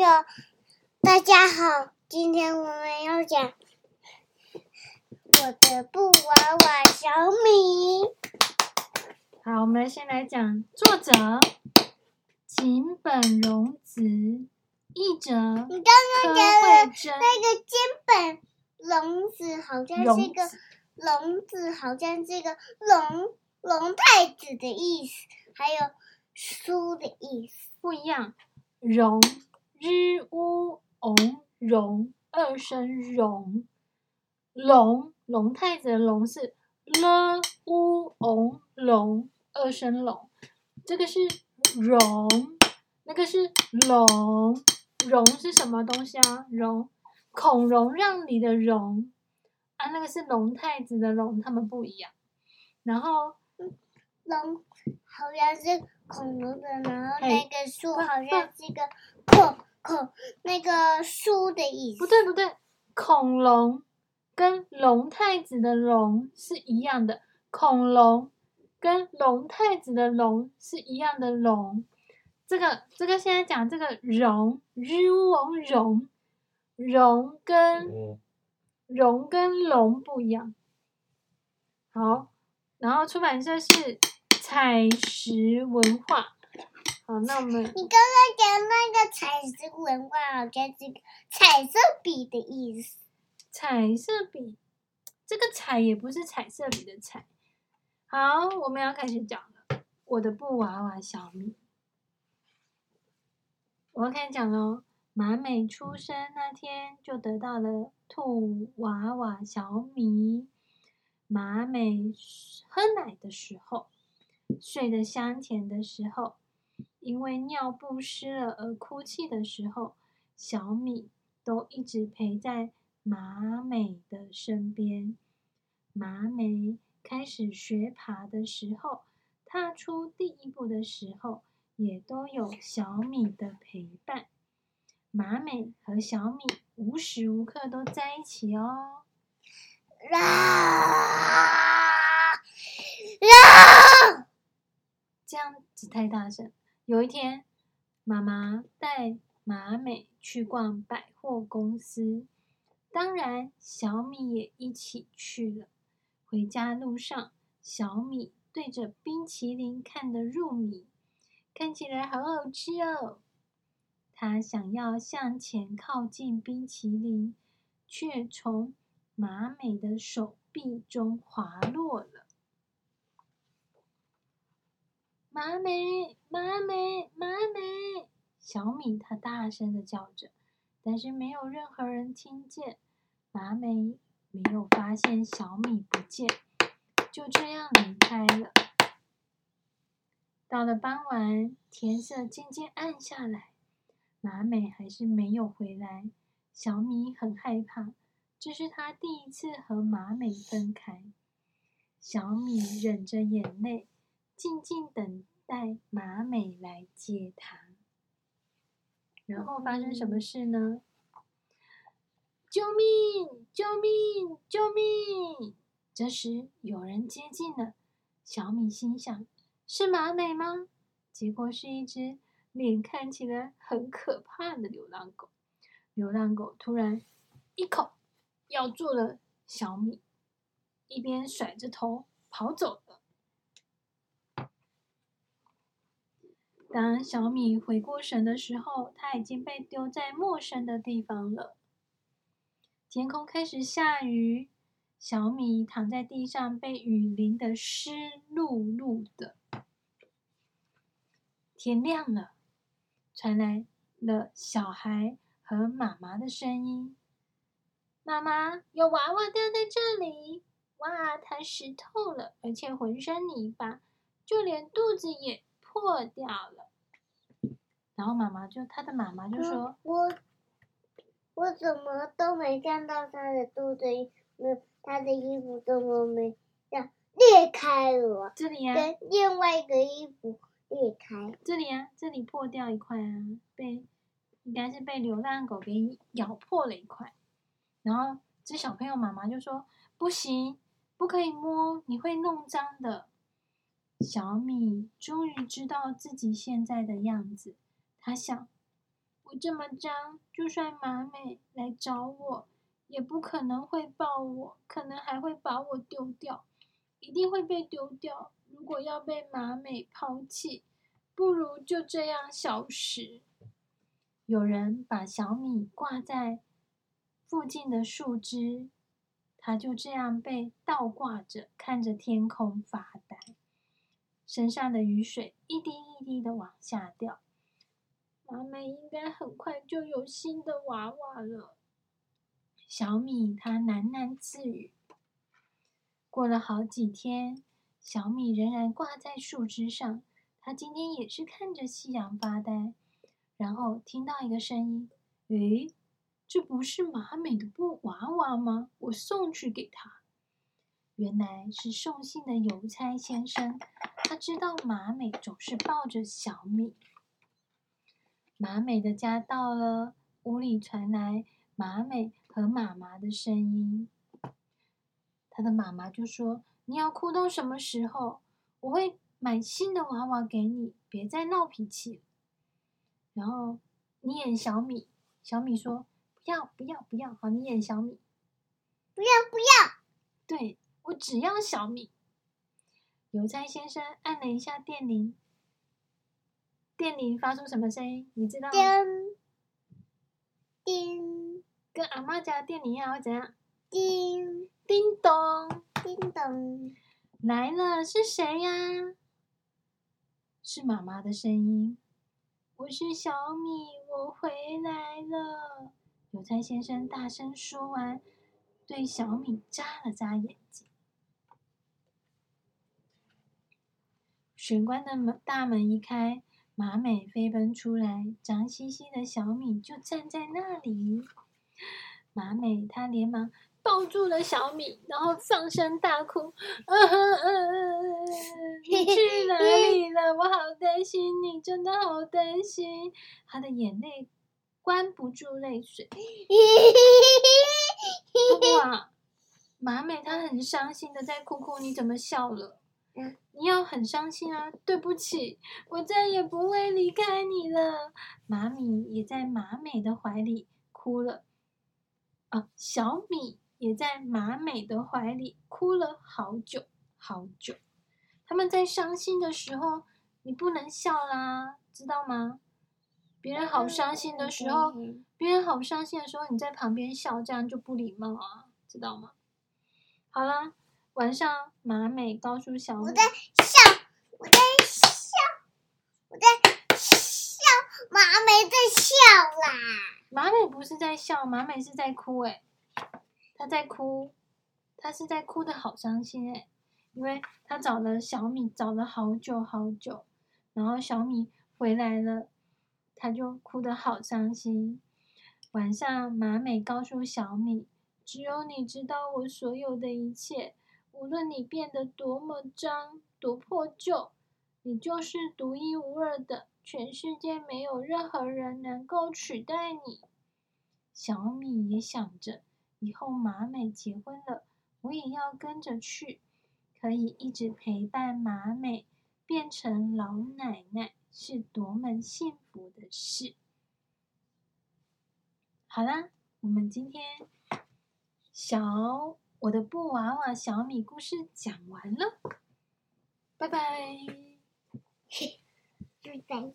友，大家好，今天我们要讲我的布娃娃小米。好，我们先来讲作者井本荣子，译者你刚刚讲的那个井本荣子，好像是一个龙子，好像是一个龙龙太子的意思，还有书的意思不一样。荣日乌翁荣二声荣，龙龙太子的龙是了乌翁龙二声龙，这个是荣，那个是龙，荣是什么东西啊？荣孔融让梨的融啊，那个是龙太子的龙，他们不一样。然后龙好像是。恐龙的，然后那个树好像是一个恐恐 那个书的意思。不对不对，恐龙跟龙太子的龙是一样的，恐龙跟龙太子的龙是一样的龙。这个这个现在讲这个龙，日王龙，龙跟龙跟龙不一样。好，然后出版社是。采石文化，好，那我们你刚刚讲那个彩色文化，好像是彩色笔的意思。彩色笔，这个彩也不是彩色笔的彩。好，我们要开始讲了。我的布娃娃小米，我要开始讲喽。马美出生那天就得到了兔娃娃小米。马美喝奶的时候。睡得香甜的时候，因为尿布湿了而哭泣的时候，小米都一直陪在马美的身边。马美开始学爬的时候，踏出第一步的时候，也都有小米的陪伴。马美和小米无时无刻都在一起哦。啊啊这样子太大声。有一天，妈妈带马美去逛百货公司，当然小米也一起去了。回家路上，小米对着冰淇淋看得入迷，看起来好好吃哦。他想要向前靠近冰淇淋，却从马美的手臂中滑落了。马美，马美，马美！小米他大声的叫着，但是没有任何人听见。马美没有发现小米不见，就这样离开了。到了傍晚，天色渐渐暗下来，马美还是没有回来。小米很害怕，这是他第一次和马美分开。小米忍着眼泪。静静等待马美来接他，然后发生什么事呢？救命！救命！救命！这时有人接近了，小米心想：是马美吗？结果是一只脸看起来很可怕的流浪狗。流浪狗突然一口咬住了小米，一边甩着头跑走了。当小米回过神的时候，它已经被丢在陌生的地方了。天空开始下雨，小米躺在地上，被雨淋得湿漉漉的。天亮了，传来了小孩和妈妈的声音：“妈妈，有娃娃掉在这里，哇，它湿透了，而且浑身泥巴，就连肚子也……”破掉了，然后妈妈就他的妈妈就说：“我我怎么都没看到他的肚子，那他的衣服怎么没这样裂开了？这里呀、啊，跟另外一个衣服裂开，这里呀、啊，这里破掉一块啊，被应该是被流浪狗给咬破了一块。然后这小朋友妈妈就说：不行，不可以摸，你会弄脏的。”小米终于知道自己现在的样子，他想：我这么脏，就算马美来找我，也不可能会抱我，可能还会把我丢掉，一定会被丢掉。如果要被马美抛弃，不如就这样消失。有人把小米挂在附近的树枝，它就这样被倒挂着，看着天空发呆。身上的雨水一滴一滴的往下掉。马美应该很快就有新的娃娃了。小米他喃喃自语。过了好几天，小米仍然挂在树枝上。他今天也是看着夕阳发呆，然后听到一个声音：“诶，这不是马美的布娃娃吗？我送去给她。”原来是送信的邮差先生，他知道马美总是抱着小米。马美的家到了，屋里传来马美和妈妈的声音。他的妈妈就说：“你要哭到什么时候？我会买新的娃娃给你，别再闹脾气了。”然后你演小米，小米说：“不要，不要，不要！”好，你演小米，不要，不要！对，我只要小米。邮差先生按了一下电铃。电铃发出什么声音？你知道吗？叮叮，跟阿妈家的电铃一样，会怎样？叮叮咚，叮咚，来了，是谁呀？是妈妈的声音。我是小米，我回来了。邮差先生大声说完，对小米眨了眨眼睛。玄关的门大门一开。马美飞奔出来，脏兮兮的小米就站在那里。马美她连忙抱住了小米，然后放声大哭：“啊啊啊啊！你去哪里了？我好担心你，真的好担心。”她的眼泪关不住泪水。哇，马美她很伤心的在哭哭，你怎么笑了？你要很伤心啊！对不起，我再也不会离开你了。马米也在马美的怀里哭了，啊，小米也在马美的怀里哭了好久好久。他们在伤心的时候，你不能笑啦，知道吗？别人好伤心的时候，别人好伤心的时候，你在旁边笑，这样就不礼貌啊，知道吗？好啦。晚上，马美告诉小米：“我在笑，我在笑，我在笑，马美在笑啦。”马美不是在笑，马美是在哭诶。她在哭，她是在哭的好伤心诶，因为她找了小米，找了好久好久，然后小米回来了，她就哭的好伤心。晚上，马美告诉小米：“只有你知道我所有的一切。”无论你变得多么脏、多破旧，你就是独一无二的，全世界没有任何人能够取代你。小米也想着，以后马美结婚了，我也要跟着去，可以一直陪伴马美，变成老奶奶，是多么幸福的事。好啦，我们今天小。我的布娃娃小米故事讲完了，拜拜。拜拜。